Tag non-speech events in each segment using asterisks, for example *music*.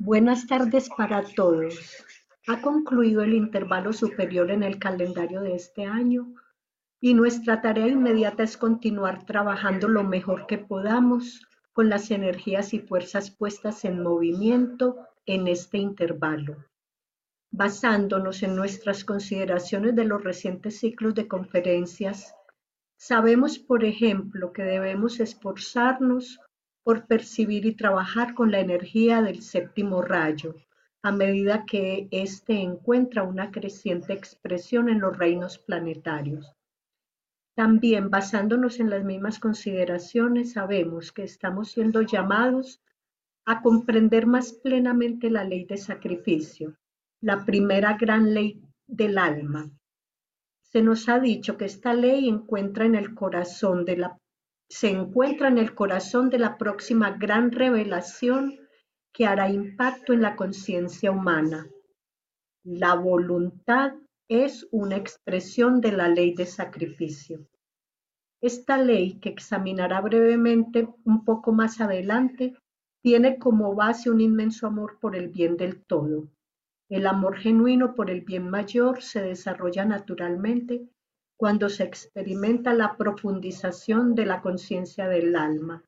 Buenas tardes para todos. Ha concluido el intervalo superior en el calendario de este año y nuestra tarea inmediata es continuar trabajando lo mejor que podamos con las energías y fuerzas puestas en movimiento en este intervalo. Basándonos en nuestras consideraciones de los recientes ciclos de conferencias, sabemos, por ejemplo, que debemos esforzarnos por percibir y trabajar con la energía del séptimo rayo, a medida que éste encuentra una creciente expresión en los reinos planetarios. También basándonos en las mismas consideraciones, sabemos que estamos siendo llamados a comprender más plenamente la ley de sacrificio, la primera gran ley del alma. Se nos ha dicho que esta ley encuentra en el corazón de la se encuentra en el corazón de la próxima gran revelación que hará impacto en la conciencia humana. La voluntad es una expresión de la ley de sacrificio. Esta ley, que examinará brevemente un poco más adelante, tiene como base un inmenso amor por el bien del todo. El amor genuino por el bien mayor se desarrolla naturalmente cuando se experimenta la profundización de la conciencia del alma.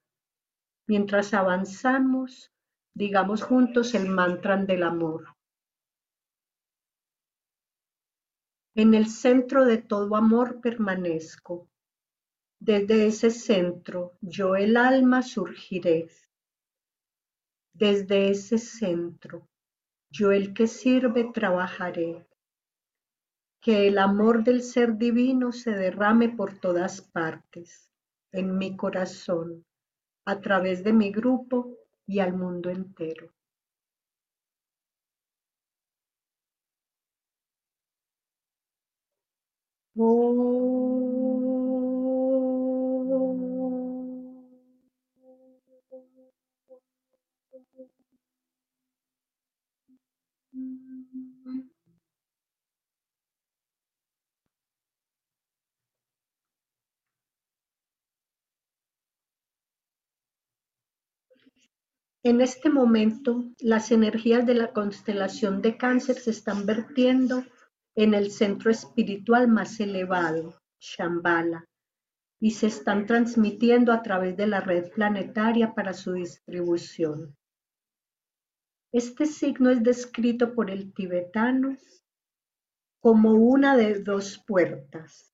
Mientras avanzamos, digamos juntos el mantra del amor. En el centro de todo amor permanezco. Desde ese centro yo el alma surgiré. Desde ese centro yo el que sirve trabajaré que el amor del ser divino se derrame por todas partes, en mi corazón, a través de mi grupo y al mundo entero. En este momento, las energías de la constelación de cáncer se están vertiendo en el centro espiritual más elevado, Shambhala, y se están transmitiendo a través de la red planetaria para su distribución. Este signo es descrito por el tibetano como una de dos puertas,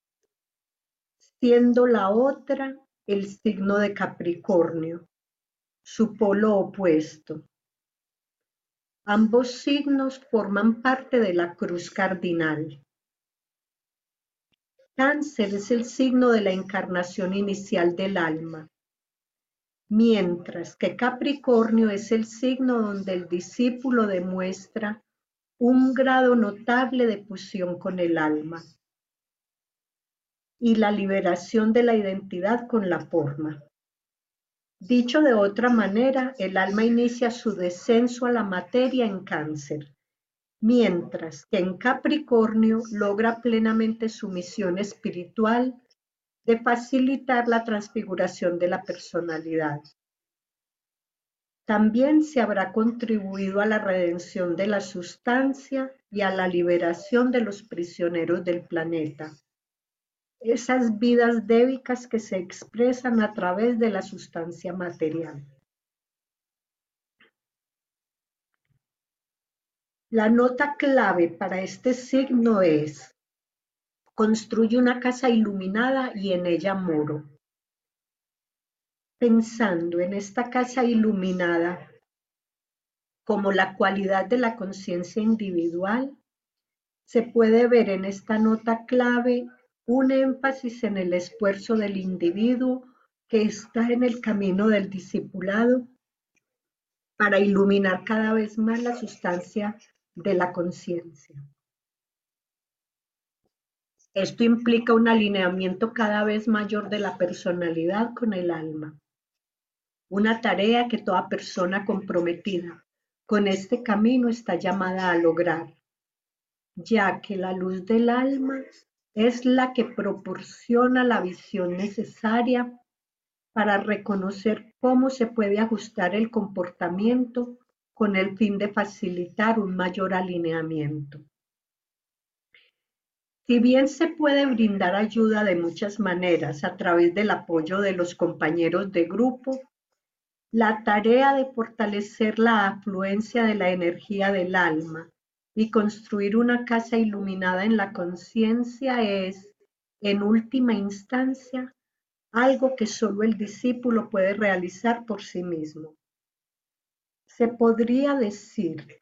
siendo la otra el signo de Capricornio su polo opuesto. Ambos signos forman parte de la cruz cardinal. Cáncer es el signo de la encarnación inicial del alma, mientras que Capricornio es el signo donde el discípulo demuestra un grado notable de fusión con el alma y la liberación de la identidad con la forma. Dicho de otra manera, el alma inicia su descenso a la materia en cáncer, mientras que en Capricornio logra plenamente su misión espiritual de facilitar la transfiguración de la personalidad. También se habrá contribuido a la redención de la sustancia y a la liberación de los prisioneros del planeta esas vidas débicas que se expresan a través de la sustancia material. La nota clave para este signo es construye una casa iluminada y en ella moro. Pensando en esta casa iluminada como la cualidad de la conciencia individual, se puede ver en esta nota clave un énfasis en el esfuerzo del individuo que está en el camino del discipulado para iluminar cada vez más la sustancia de la conciencia. Esto implica un alineamiento cada vez mayor de la personalidad con el alma, una tarea que toda persona comprometida con este camino está llamada a lograr, ya que la luz del alma es la que proporciona la visión necesaria para reconocer cómo se puede ajustar el comportamiento con el fin de facilitar un mayor alineamiento. Si bien se puede brindar ayuda de muchas maneras a través del apoyo de los compañeros de grupo, la tarea de fortalecer la afluencia de la energía del alma y construir una casa iluminada en la conciencia es, en última instancia, algo que solo el discípulo puede realizar por sí mismo. Se podría decir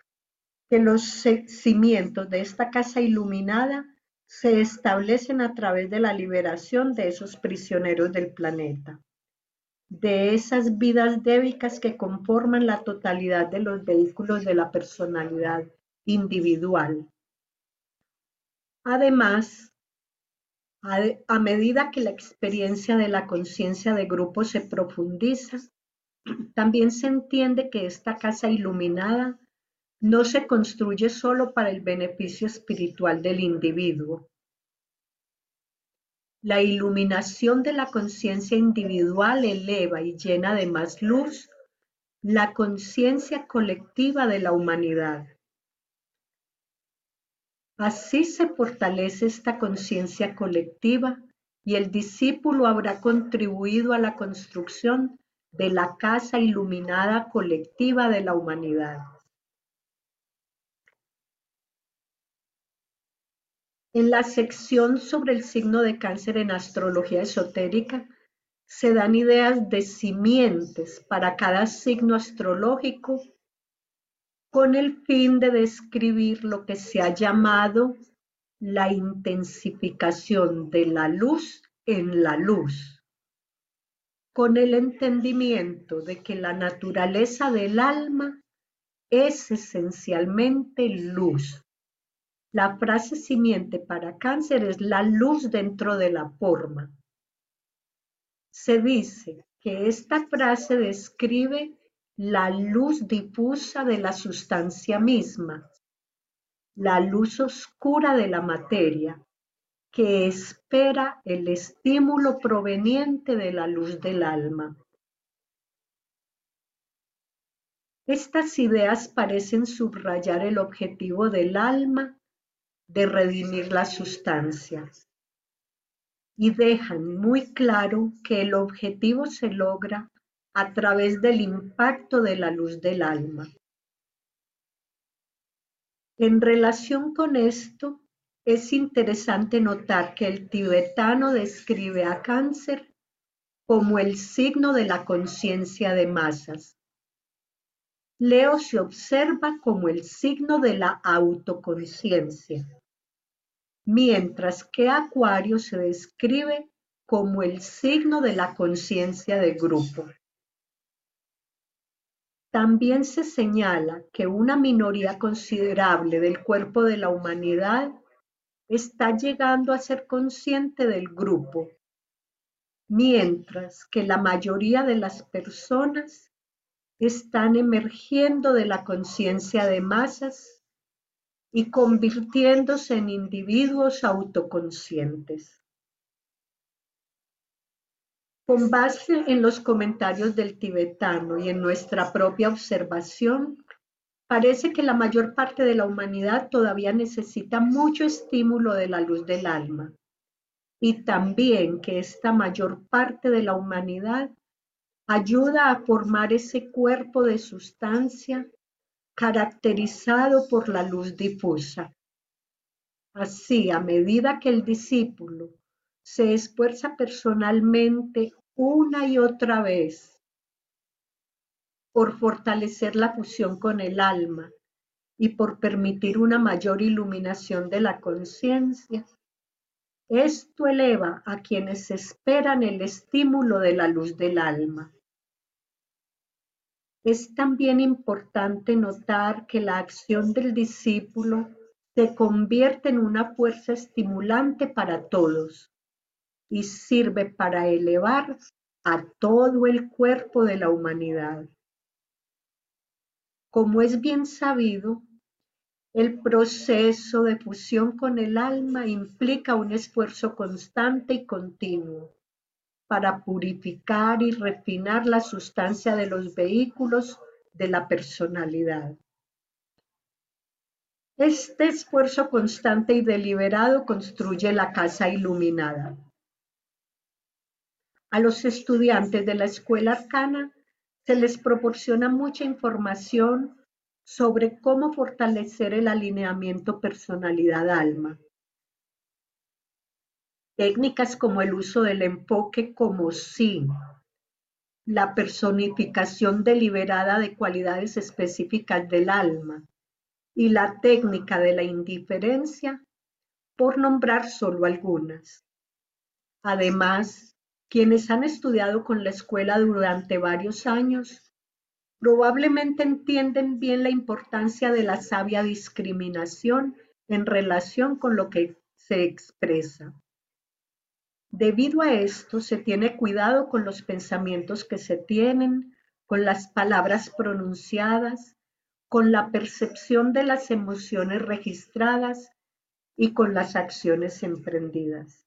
que los cimientos de esta casa iluminada se establecen a través de la liberación de esos prisioneros del planeta, de esas vidas débicas que conforman la totalidad de los vehículos de la personalidad individual. Además, a, medida que la experiencia de la conciencia de grupo se profundiza, también se entiende que esta casa iluminada no se construye solo para el beneficio espiritual del individuo. La iluminación de la conciencia individual eleva y llena de más luz la conciencia colectiva de la humanidad. Así se fortalece esta conciencia colectiva y el discípulo habrá contribuido a la construcción de la casa iluminada colectiva de la humanidad. En la sección sobre el signo de cáncer en astrología esotérica se dan ideas de simientes para cada signo astrológico con el fin de describir lo que se ha llamado la intensificación de la luz en la luz, con el entendimiento de que la naturaleza del alma es esencialmente luz. La frase simiente para cáncer es la luz dentro de la forma. Se dice que esta frase describe la luz difusa de la sustancia misma, la luz oscura de la materia, que espera el estímulo proveniente de la luz del alma. Estas ideas parecen subrayar el objetivo del alma de redimir la sustancia y dejan muy claro que el objetivo se logra a través del impacto de la luz del alma. En relación con esto, es interesante notar que el tibetano describe a cáncer como el signo de la conciencia de masas. Leo se observa como el signo de la autoconciencia, mientras que Acuario se describe como el signo de la conciencia de grupo. También se señala que una minoría considerable del cuerpo de la humanidad está llegando a ser consciente del grupo, mientras que la mayoría de las personas están emergiendo de la conciencia de masas y convirtiéndose en individuos autoconscientes. Con base en los comentarios del tibetano y en nuestra propia observación, parece que la mayor parte de la humanidad todavía necesita mucho estímulo de la luz del alma y también que esta mayor parte de la humanidad ayuda a formar ese cuerpo de sustancia caracterizado por la luz difusa. Así, a medida que el discípulo se esfuerza personalmente una y otra vez por fortalecer la fusión con el alma y por permitir una mayor iluminación de la conciencia. Esto eleva a quienes esperan el estímulo de la luz del alma. Es también importante notar que la acción del discípulo se convierte en una fuerza estimulante para todos, y sirve para elevar a todo el cuerpo de la humanidad. Como es bien sabido, el proceso de fusión con el alma implica un esfuerzo constante y continuo para purificar y refinar la sustancia de los vehículos de la personalidad. Este esfuerzo constante y deliberado construye la casa iluminada. A los estudiantes de la escuela arcana se les proporciona mucha información sobre cómo fortalecer el alineamiento personalidad-alma. Técnicas como el uso del enfoque como sí, la personificación deliberada de cualidades específicas del alma y la técnica de la indiferencia, por nombrar solo algunas. Además, quienes han estudiado con la escuela durante varios años probablemente entienden bien la importancia de la sabia discriminación en relación con lo que se expresa. Debido a esto, se tiene cuidado con los pensamientos que se tienen, con las palabras pronunciadas, con la percepción de las emociones registradas y con las acciones emprendidas.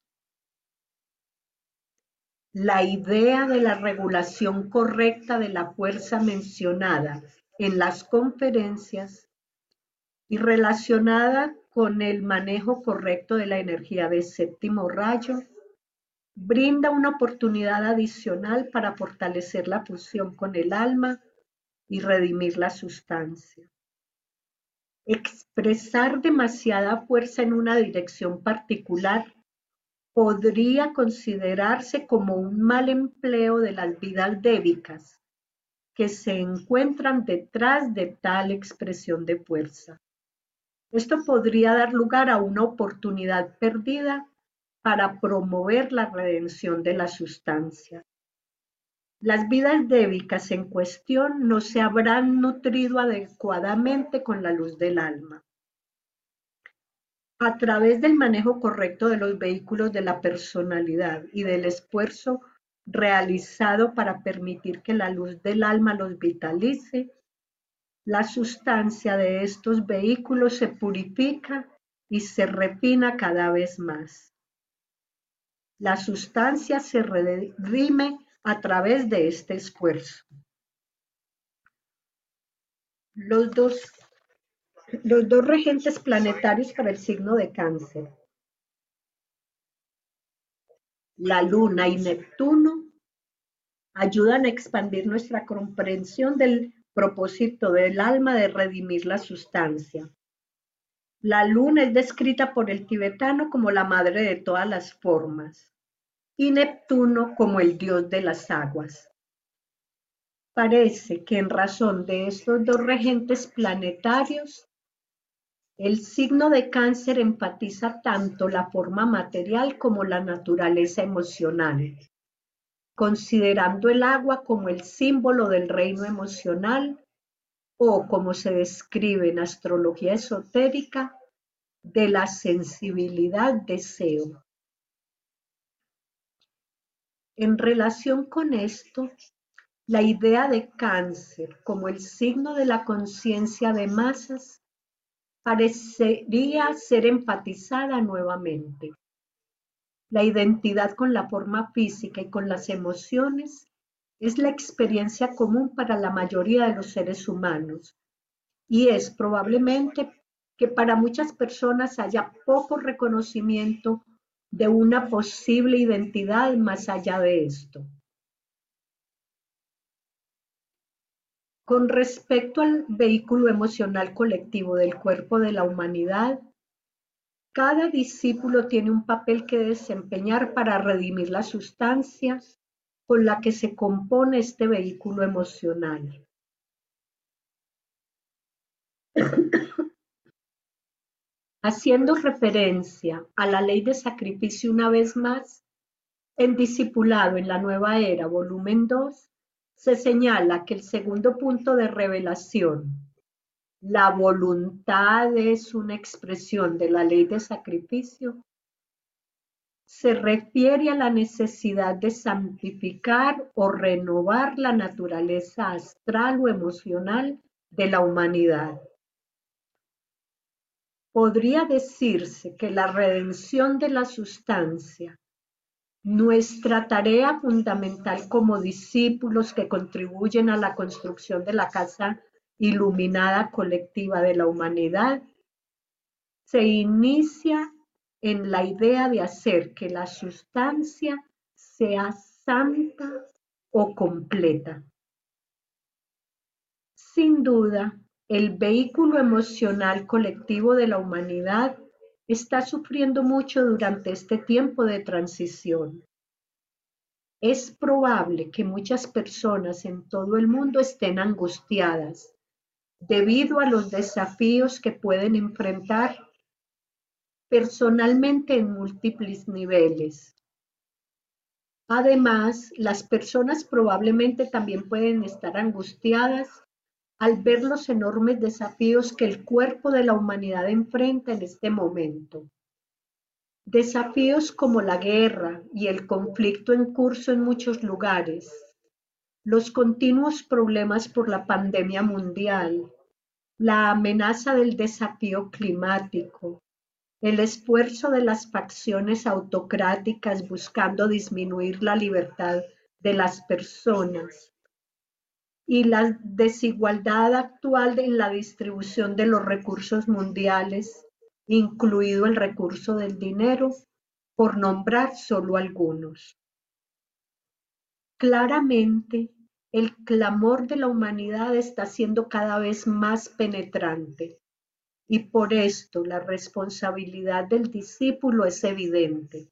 La idea de la regulación correcta de la fuerza mencionada en las conferencias y relacionada con el manejo correcto de la energía de séptimo rayo brinda una oportunidad adicional para fortalecer la fusión con el alma y redimir la sustancia. Expresar demasiada fuerza en una dirección particular podría considerarse como un mal empleo de las vidas débicas que se encuentran detrás de tal expresión de fuerza. Esto podría dar lugar a una oportunidad perdida para promover la redención de la sustancia. Las vidas débicas en cuestión no se habrán nutrido adecuadamente con la luz del alma. A través del manejo correcto de los vehículos de la personalidad y del esfuerzo realizado para permitir que la luz del alma los vitalice, la sustancia de estos vehículos se purifica y se refina cada vez más. La sustancia se redime a través de este esfuerzo. Los dos, los dos regentes planetarios para el signo de cáncer. La luna y Neptuno ayudan a expandir nuestra comprensión del propósito del alma de redimir la sustancia. La luna es descrita por el tibetano como la madre de todas las formas y Neptuno como el dios de las aguas. Parece que en razón de estos dos regentes planetarios, el signo de cáncer enfatiza tanto la forma material como la naturaleza emocional, considerando el agua como el símbolo del reino emocional o como se describe en astrología esotérica, de la sensibilidad deseo. En relación con esto, la idea de cáncer como el signo de la conciencia de masas parecería ser enfatizada nuevamente. La identidad con la forma física y con las emociones es la experiencia común para la mayoría de los seres humanos y es probablemente que para muchas personas haya poco reconocimiento de una posible identidad más allá de esto. Con respecto al vehículo emocional colectivo del cuerpo de la humanidad, cada discípulo tiene un papel que desempeñar para redimir las sustancias con la que se compone este vehículo emocional. *coughs* Haciendo referencia a la ley de sacrificio una vez más, en Discipulado en la Nueva Era, volumen 2, se señala que el segundo punto de revelación, la voluntad es una expresión de la ley de sacrificio, se refiere a la necesidad de santificar o renovar la naturaleza astral o emocional de la humanidad. Podría decirse que la redención de la sustancia Nuestra tarea fundamental como discípulos que contribuyen a la construcción de la casa iluminada colectiva de la humanidad se inicia en la idea de hacer que la sustancia sea santa o completa. Sin duda, el vehículo emocional colectivo de la humanidad está sufriendo mucho durante este tiempo de transición. Es probable que muchas personas en todo el mundo estén angustiadas debido a los desafíos que pueden enfrentar personalmente en múltiples niveles. Además, las personas probablemente también pueden estar angustiadas al ver los enormes desafíos que el cuerpo de la humanidad enfrenta en este momento. Desafíos como la guerra y el conflicto en curso en muchos lugares, los continuos problemas por la pandemia mundial, la amenaza del desafío climático, el esfuerzo de las facciones autocráticas buscando disminuir la libertad de las personas, y la desigualdad actual en la distribución de los recursos mundiales, incluido el recurso del dinero, por nombrar solo algunos. Claramente, el clamor de la humanidad está siendo cada vez más penetrante y por esto la responsabilidad del discípulo es evidente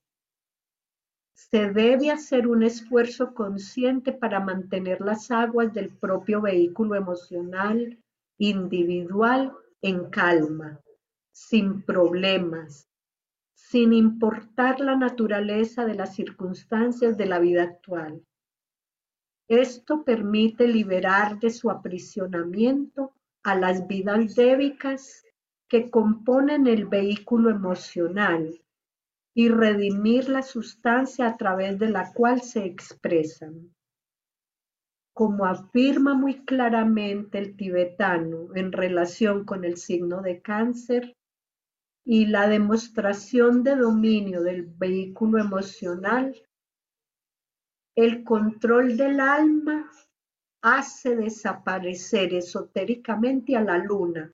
se debe hacer un esfuerzo consciente para mantener las aguas del propio vehículo emocional individual en calma, sin problemas, sin importar la naturaleza de las circunstancias de la vida actual. Esto permite liberar de su aprisionamiento a las vidas débicas que componen el vehículo emocional y redimir la sustancia a través de la cual se expresan. Como afirma muy claramente el tibetano en relación con el signo de cáncer y la demostración de dominio del vehículo emocional, el control del alma hace desaparecer esotéricamente a la luna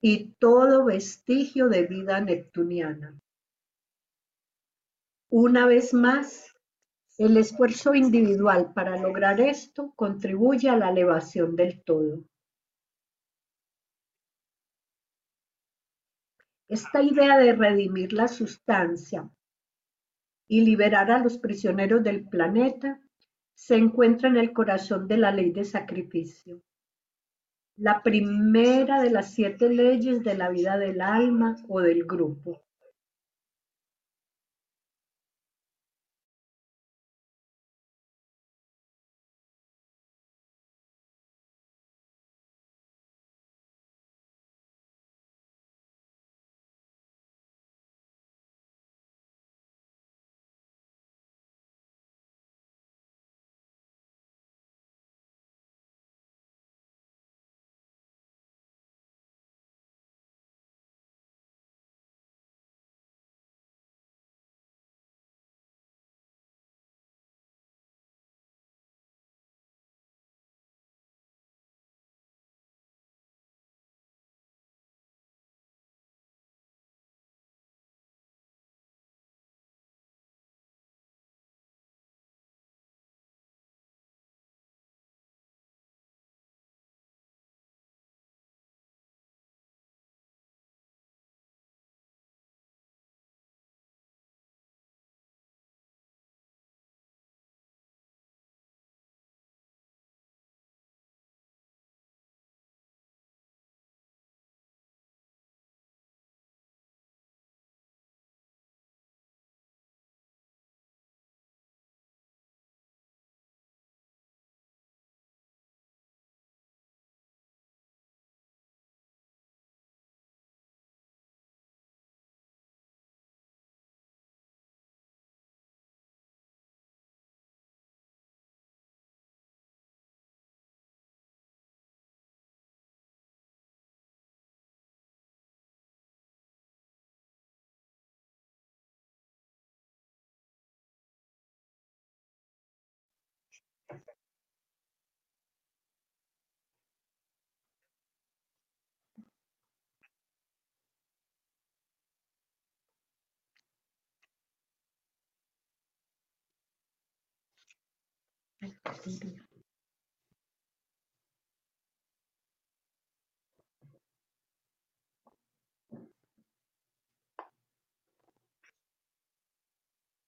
y todo vestigio de vida neptuniana. Una vez más, el esfuerzo individual para lograr esto contribuye a la elevación del todo. Esta idea de redimir la sustancia y liberar a los prisioneros del planeta se encuentra en el corazón de la ley de sacrificio, la primera de las siete leyes de la vida del alma o del grupo.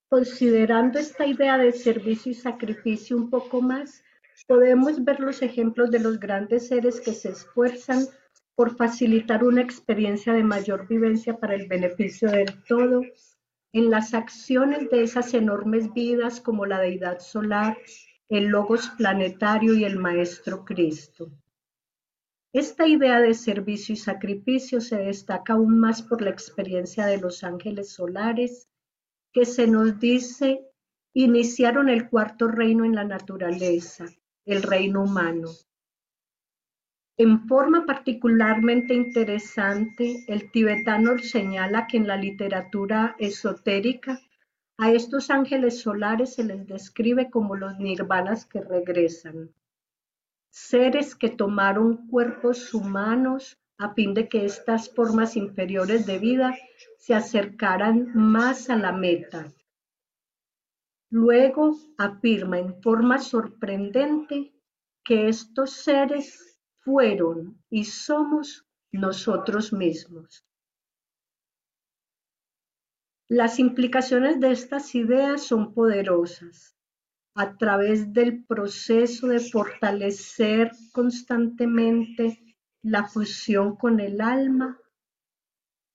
Considerando esta idea de servicio y sacrificio un poco más, podemos ver los ejemplos de los grandes seres que se esfuerzan por facilitar una experiencia de mayor vivencia para el beneficio del todo, en las acciones de esas enormes vidas como la deidad solar, el logos planetario y el Maestro Cristo. Esta idea de servicio y sacrificio se destaca aún más por la experiencia de los ángeles solares, que se nos dice iniciaron el cuarto reino en la naturaleza, el reino humano, en forma particularmente interesante, el tibetano señala que en la literatura esotérica a estos ángeles solares se les describe como los nirvanas que regresan, seres que tomaron cuerpos humanos a fin de que estas formas inferiores de vida se acercaran más a la meta. Luego afirma en forma sorprendente que estos seres fueron y somos nosotros mismos. Las implicaciones de estas ideas son poderosas. A través del proceso de fortalecer constantemente la fusión con el alma,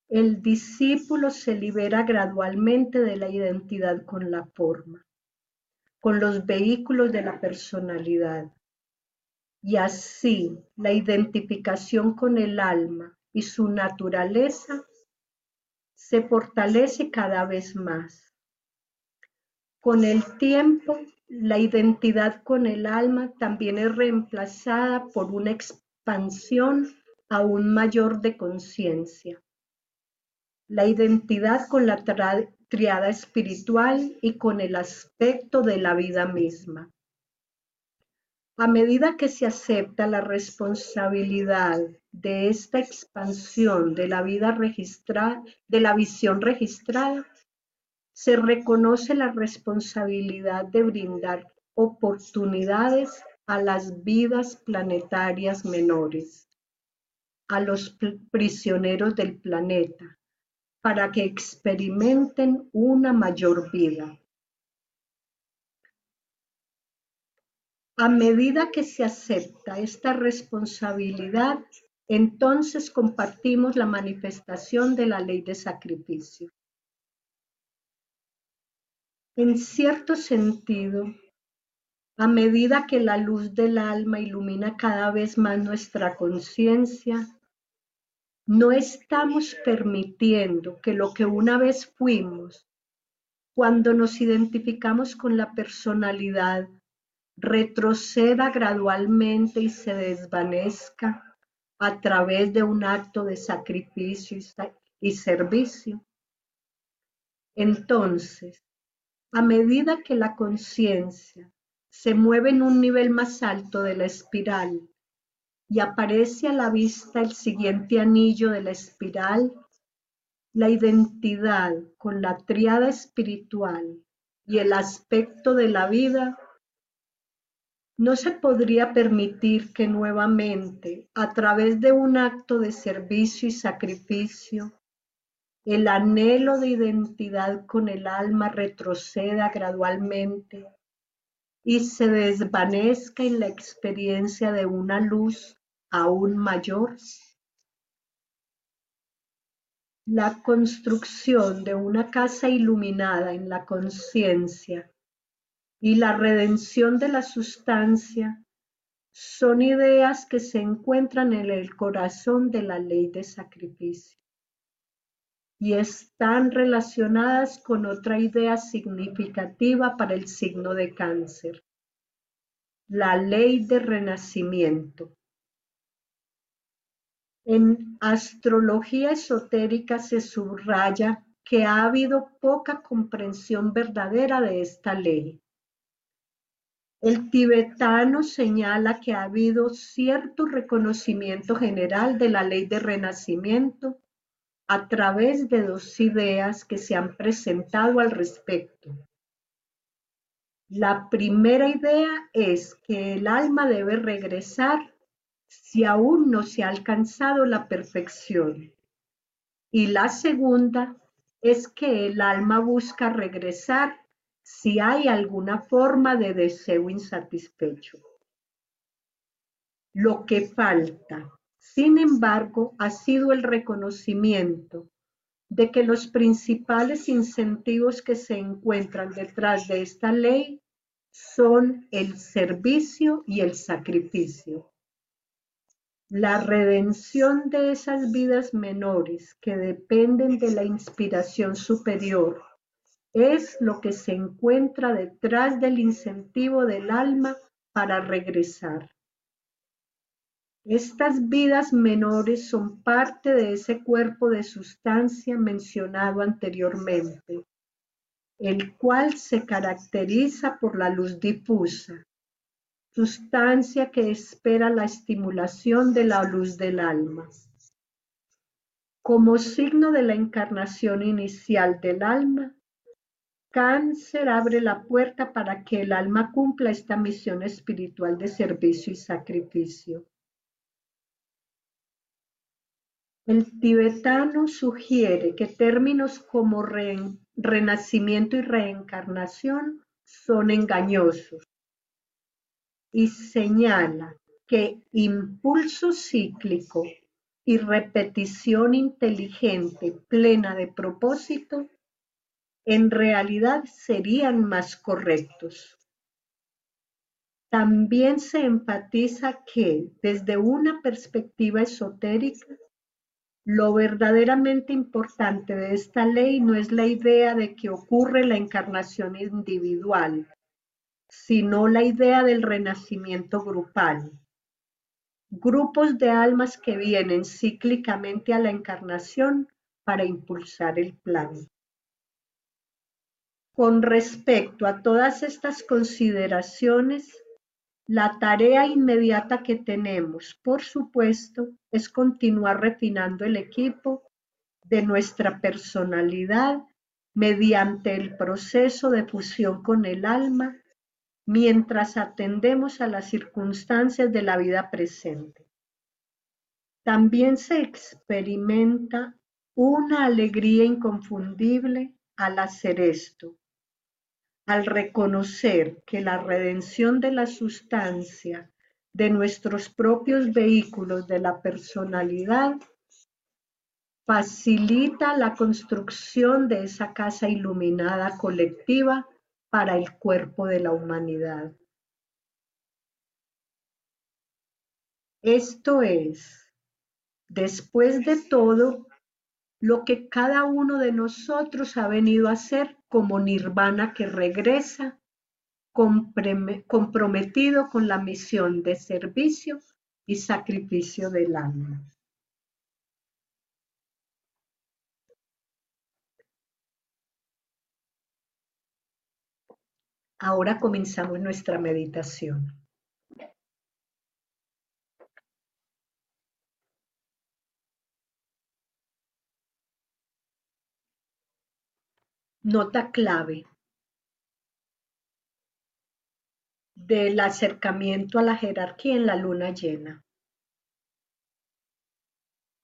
el discípulo se libera gradualmente de la identidad con la forma, con los vehículos de la personalidad y así la identificación con el alma y su naturaleza se fortalece cada vez más. Con el tiempo, la identidad con el alma también es reemplazada por una expansión aún mayor de conciencia. La identidad con la triada espiritual y con el aspecto de la vida misma. A medida que se acepta la responsabilidad de esta expansión de la vida registrada, de la visión registrada, se reconoce la responsabilidad de brindar oportunidades a las vidas planetarias menores, a los prisioneros del planeta, para que experimenten una mayor vida. A medida que se acepta esta responsabilidad, entonces compartimos la manifestación de la ley de sacrificio. En cierto sentido, a medida que la luz del alma ilumina cada vez más nuestra conciencia, no estamos permitiendo que lo que una vez fuimos, cuando nos identificamos con la personalidad retroceda gradualmente y se desvanezca a través de un acto de sacrificio y servicio. Entonces, a medida que la conciencia se mueve en un nivel más alto de la espiral y aparece a la vista el siguiente anillo de la espiral, la identidad con la triada espiritual y el aspecto de la vida no se podría permitir que nuevamente, a través de un acto de servicio y sacrificio, el anhelo de identidad con el alma retroceda gradualmente y se desvanezca en la experiencia de una luz aún mayor. La construcción de una casa iluminada en la conciencia y la redención de la sustancia son ideas que se encuentran en el corazón de la ley de sacrificio y están relacionadas con otra idea significativa para el signo de cáncer, la ley de renacimiento. En astrología esotérica se subraya que ha habido poca comprensión verdadera de esta ley el tibetano señala que ha habido cierto reconocimiento general de la ley de renacimiento a través de dos ideas que se han presentado al respecto. La primera idea es que el alma debe regresar si aún no se ha alcanzado la perfección. Y la segunda es que el alma busca regresar si hay alguna forma de deseo insatisfecho. Lo que falta, sin embargo, ha sido el reconocimiento de que los principales incentivos que se encuentran detrás de esta ley son el servicio y el sacrificio. La redención de esas vidas menores que dependen de la inspiración superior es lo que se encuentra detrás del incentivo del alma para regresar. Estas vidas menores son parte de ese cuerpo de sustancia mencionado anteriormente, el cual se caracteriza por la luz difusa, sustancia que espera la estimulación de la luz del alma. Como signo de la encarnación inicial del alma, Cáncer abre la puerta para que el alma cumpla esta misión espiritual de servicio y sacrificio. El tibetano sugiere que términos como renacimiento y reencarnación son engañosos y señala que impulso cíclico y repetición inteligente plena de propósito en realidad serían más correctos. También se enfatiza que desde una perspectiva esotérica, lo verdaderamente importante de esta ley no es la idea de que ocurre la encarnación individual, sino la idea del renacimiento grupal. Grupos de almas que vienen cíclicamente a la encarnación para impulsar el plan. Con respecto a todas estas consideraciones, la tarea inmediata que tenemos, por supuesto, es continuar refinando el equipo de nuestra personalidad mediante el proceso de fusión con el alma mientras atendemos a las circunstancias de la vida presente. También se experimenta una alegría inconfundible al hacer esto, al reconocer que la redención de la sustancia de nuestros propios vehículos de la personalidad facilita la construcción de esa casa iluminada colectiva para el cuerpo de la humanidad. Esto es, después de todo, lo que cada uno de nosotros ha venido a hacer como nirvana que regresa comprometido con la misión de servicio y sacrificio del alma. Ahora comenzamos nuestra meditación. Nota clave del acercamiento a la jerarquía en la luna llena.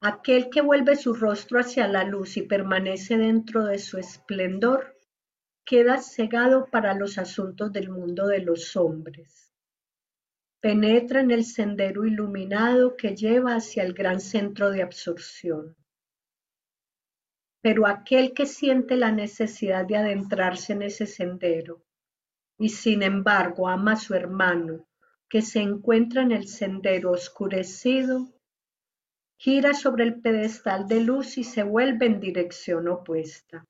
Aquel que vuelve su rostro hacia la luz y permanece dentro de su esplendor, queda cegado para los asuntos del mundo de los hombres. Penetra en el sendero iluminado que lleva hacia el gran centro de absorción. Pero aquel que siente la necesidad de adentrarse en ese sendero y sin embargo ama a su hermano que se encuentra en el sendero oscurecido, gira sobre el pedestal de luz y se vuelve en dirección opuesta.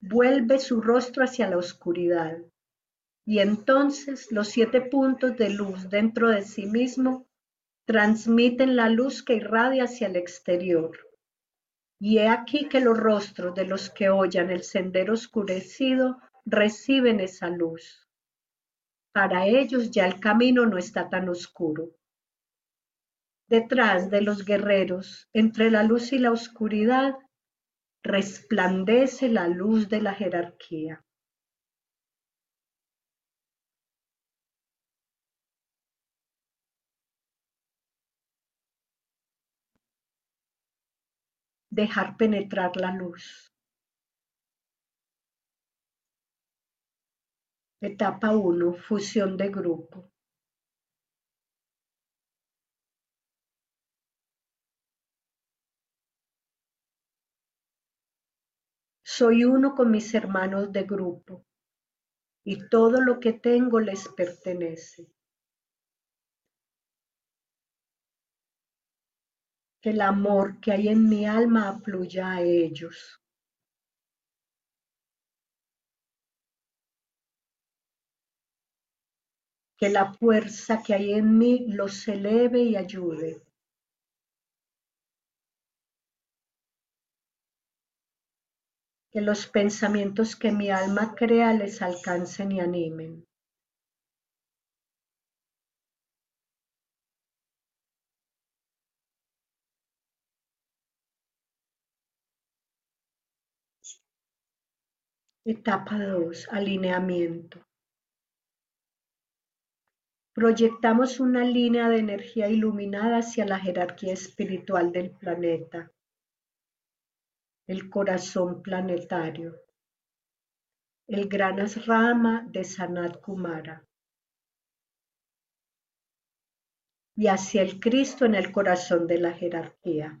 Vuelve su rostro hacia la oscuridad y entonces los siete puntos de luz dentro de sí mismo transmiten la luz que irradia hacia el exterior y he aquí que los rostros de los que oyan el sendero oscurecido reciben esa luz. Para ellos ya el camino no está tan oscuro. Detrás de los guerreros, entre la luz y la oscuridad, resplandece la luz de la jerarquía. Dejar penetrar la luz. Etapa 1. Fusión de grupo. Soy uno con mis hermanos de grupo, y todo lo que tengo les pertenece. Que el amor que hay en mi alma afluya a ellos. Que la fuerza que hay en mí los eleve y ayude. que los pensamientos que mi alma crea les alcancen y animen. Etapa 2. Alineamiento. Proyectamos una línea de energía iluminada hacia la jerarquía espiritual del planeta el corazón planetario, el gran Rama de Sanat Kumara, y hacia el Cristo en el corazón de la jerarquía.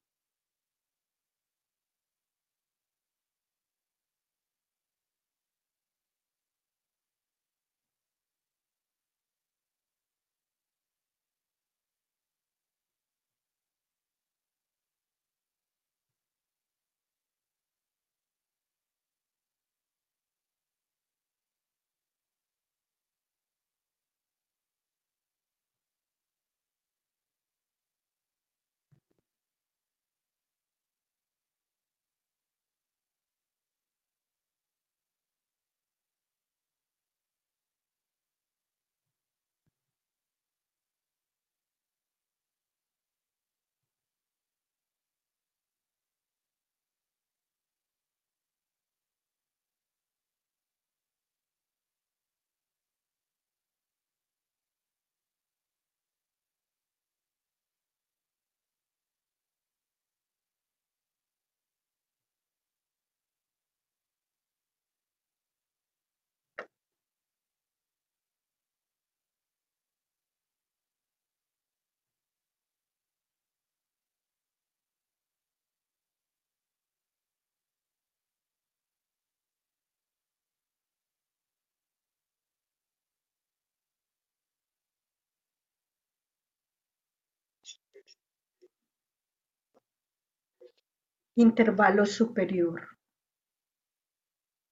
Intervalo superior.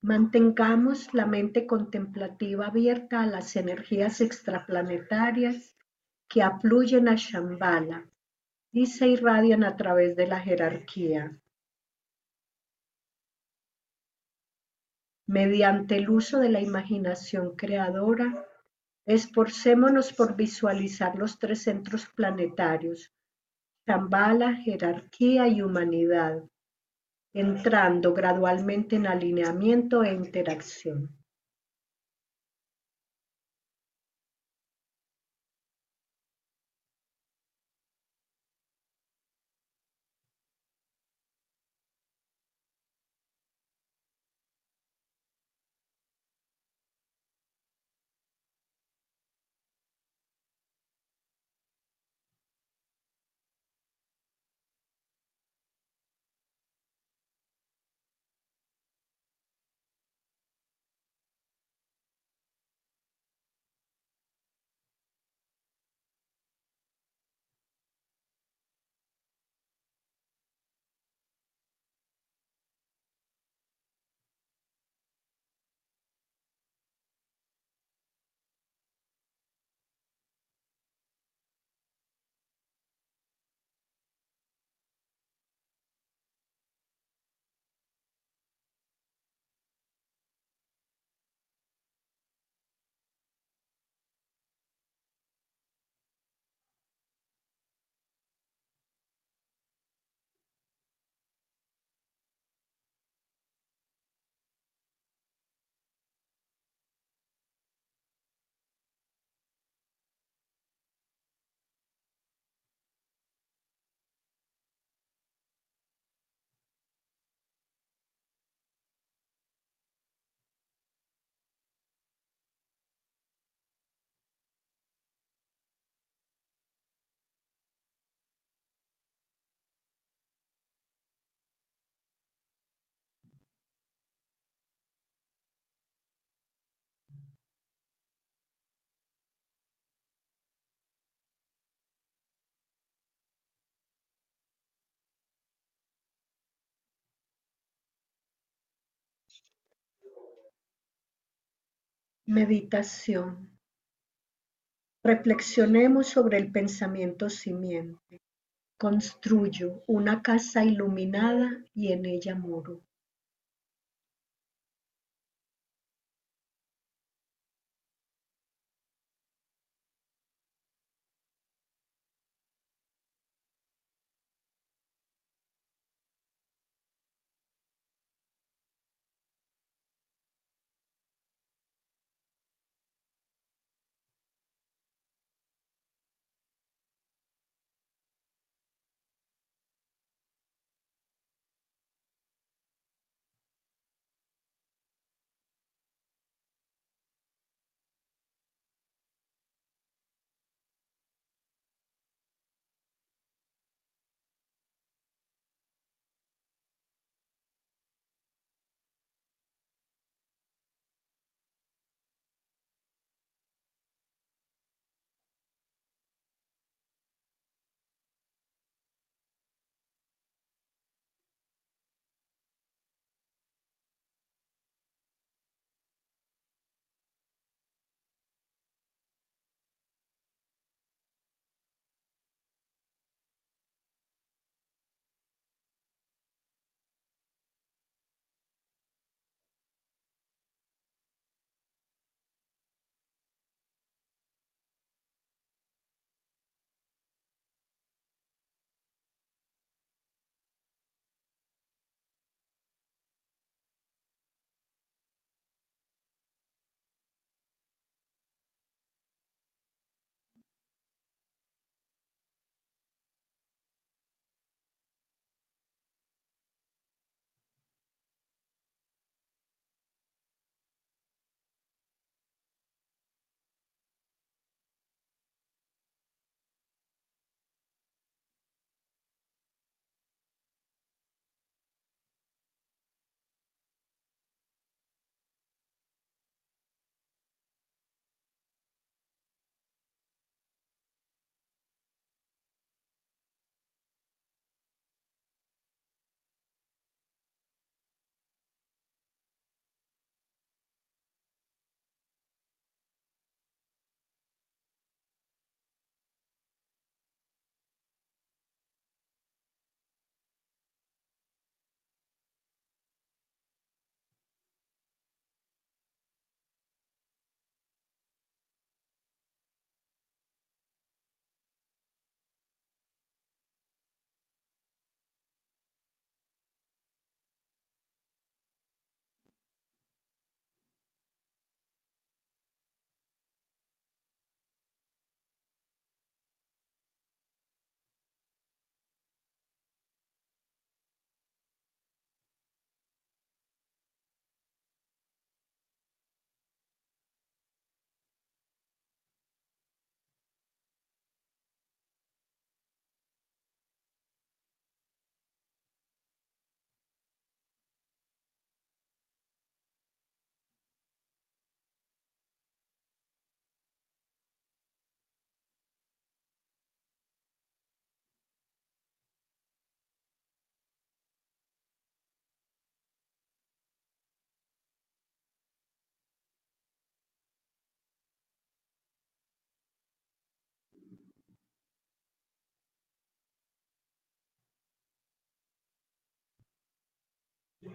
Mantengamos la mente contemplativa abierta a las energías extraplanetarias que afluyen a Shambhala y se irradian a través de la jerarquía. Mediante el uso de la imaginación creadora, esforcémonos por visualizar los tres centros planetarios, Shambhala, jerarquía y humanidad, entrando gradualmente en alineamiento e interacción. Meditación Reflexionemos sobre el pensamiento simiente. Construyo una casa iluminada y en ella moro.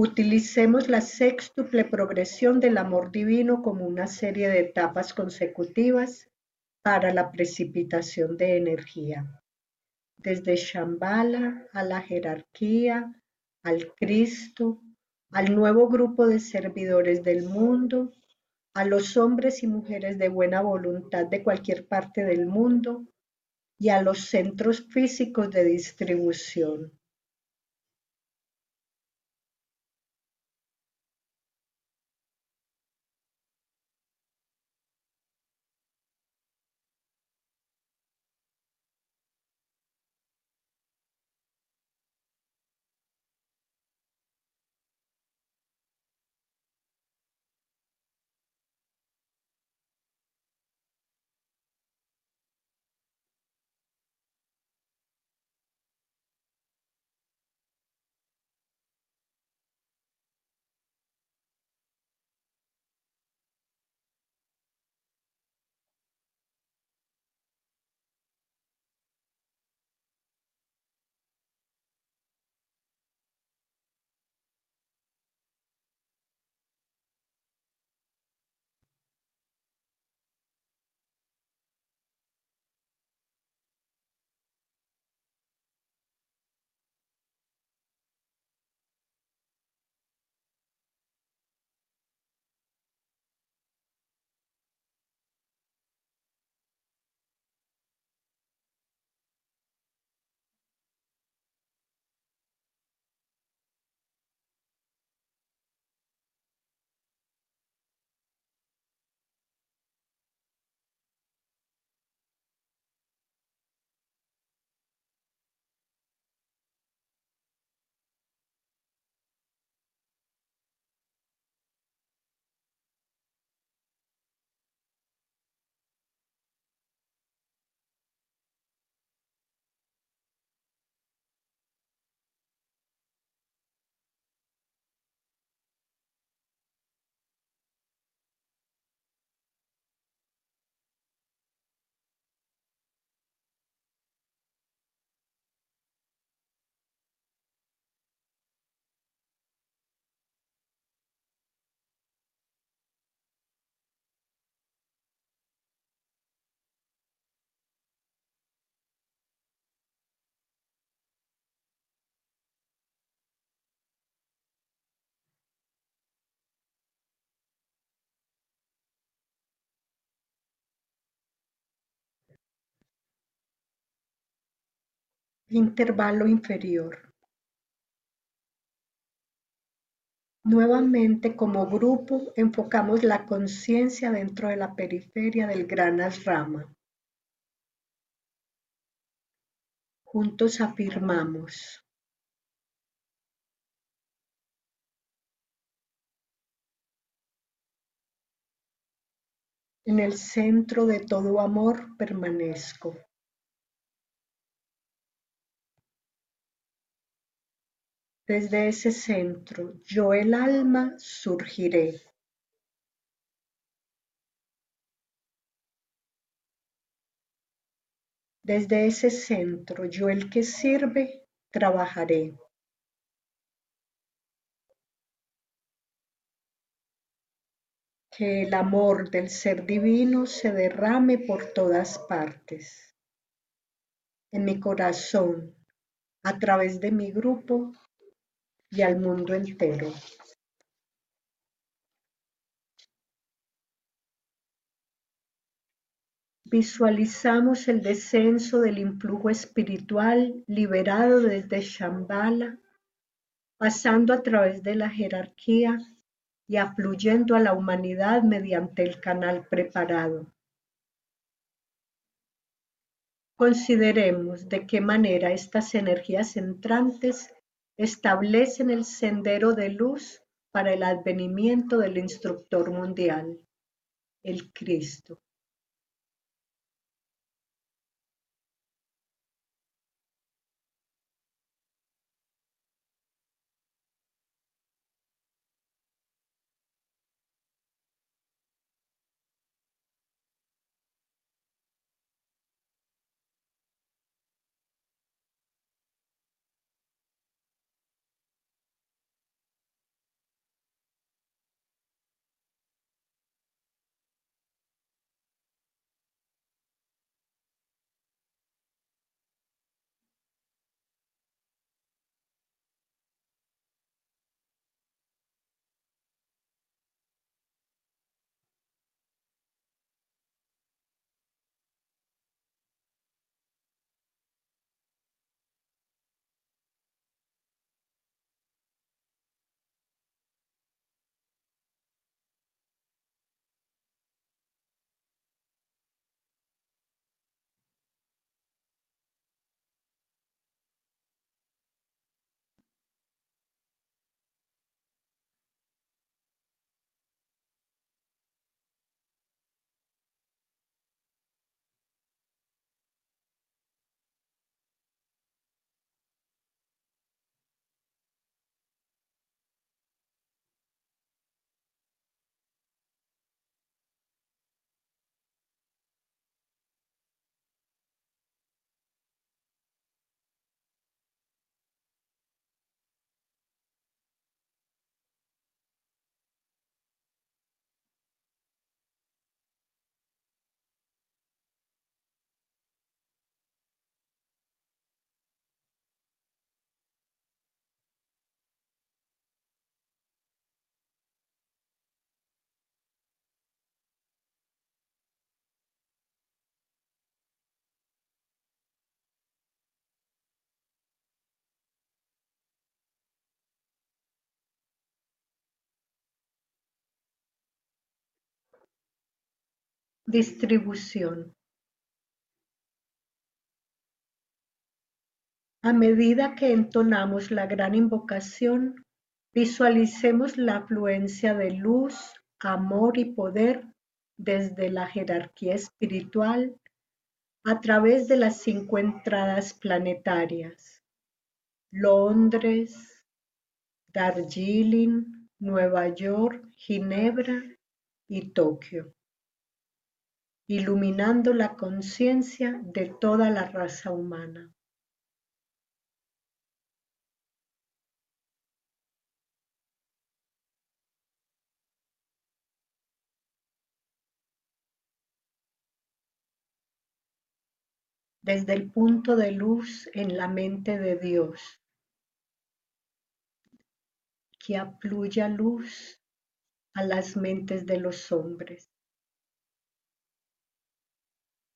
Utilicemos la sextuple progresión del amor divino como una serie de etapas consecutivas para la precipitación de energía, desde Shambhala a la jerarquía, al Cristo, al nuevo grupo de servidores del mundo, a los hombres y mujeres de buena voluntad de cualquier parte del mundo y a los centros físicos de distribución. Intervalo inferior. Nuevamente como grupo enfocamos la conciencia dentro de la periferia del gran Rama. Juntos afirmamos. En el centro de todo amor permanezco. Desde ese centro, yo el alma surgiré. Desde ese centro, yo el que sirve, trabajaré. Que el amor del ser divino se derrame por todas partes. En mi corazón, a través de mi grupo y al mundo entero. Visualizamos el descenso del influjo espiritual liberado desde Shambhala, pasando a través de la jerarquía y afluyendo a la humanidad mediante el canal preparado. Consideremos de qué manera estas energías entrantes establecen el sendero de luz para el advenimiento del instructor mundial, el Cristo. Distribución. A medida que entonamos la gran invocación, visualicemos la afluencia de luz, amor y poder desde la jerarquía espiritual a través de las cinco entradas planetarias. Londres, Darjeeling, Nueva York, Ginebra y Tokio iluminando la conciencia de toda la raza humana. desde el punto de luz en la mente de Dios, que apluya luz a las mentes de los hombres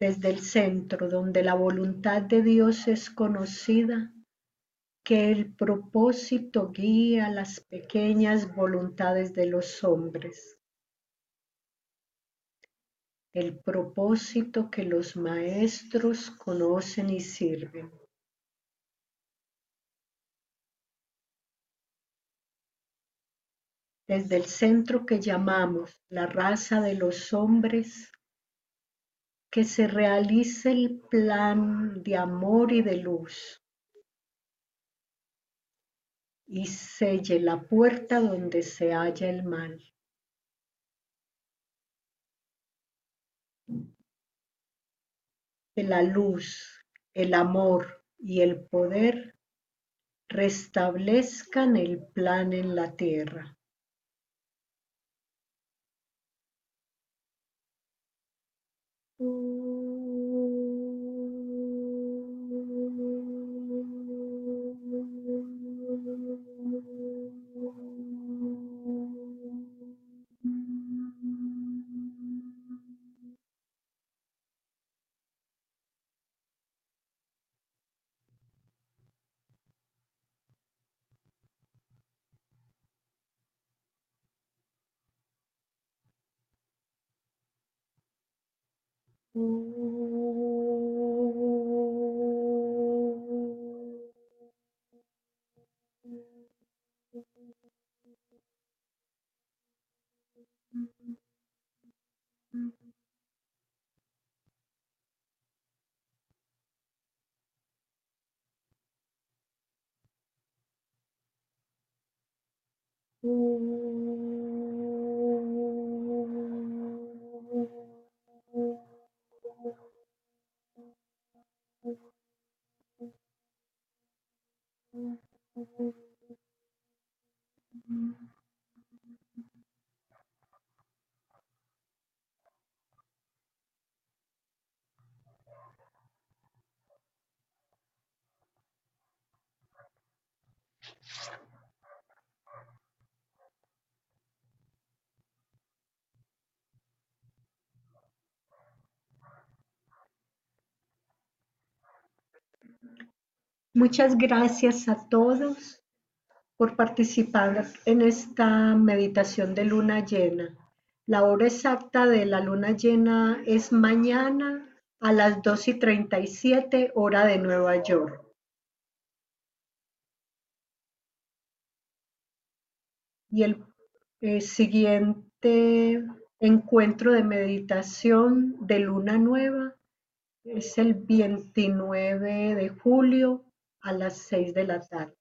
Desde el centro donde la voluntad de Dios es conocida, que el propósito guía las pequeñas voluntades de los hombres. El propósito que los maestros conocen y sirven. Desde el centro que llamamos la raza de los hombres, que se realice el plan de amor y de luz y selle la puerta donde se halla el mal. Que la luz, el amor y el poder restablezcan el plan en la tierra. two 嗯。Muchas gracias a todos por participar en esta meditación de luna llena. La hora exacta de la luna llena es mañana a las 2 y 37 hora de Nueva York. Y el eh, siguiente encuentro de meditación de luna nueva es el 29 de julio a las 6 de la tarde.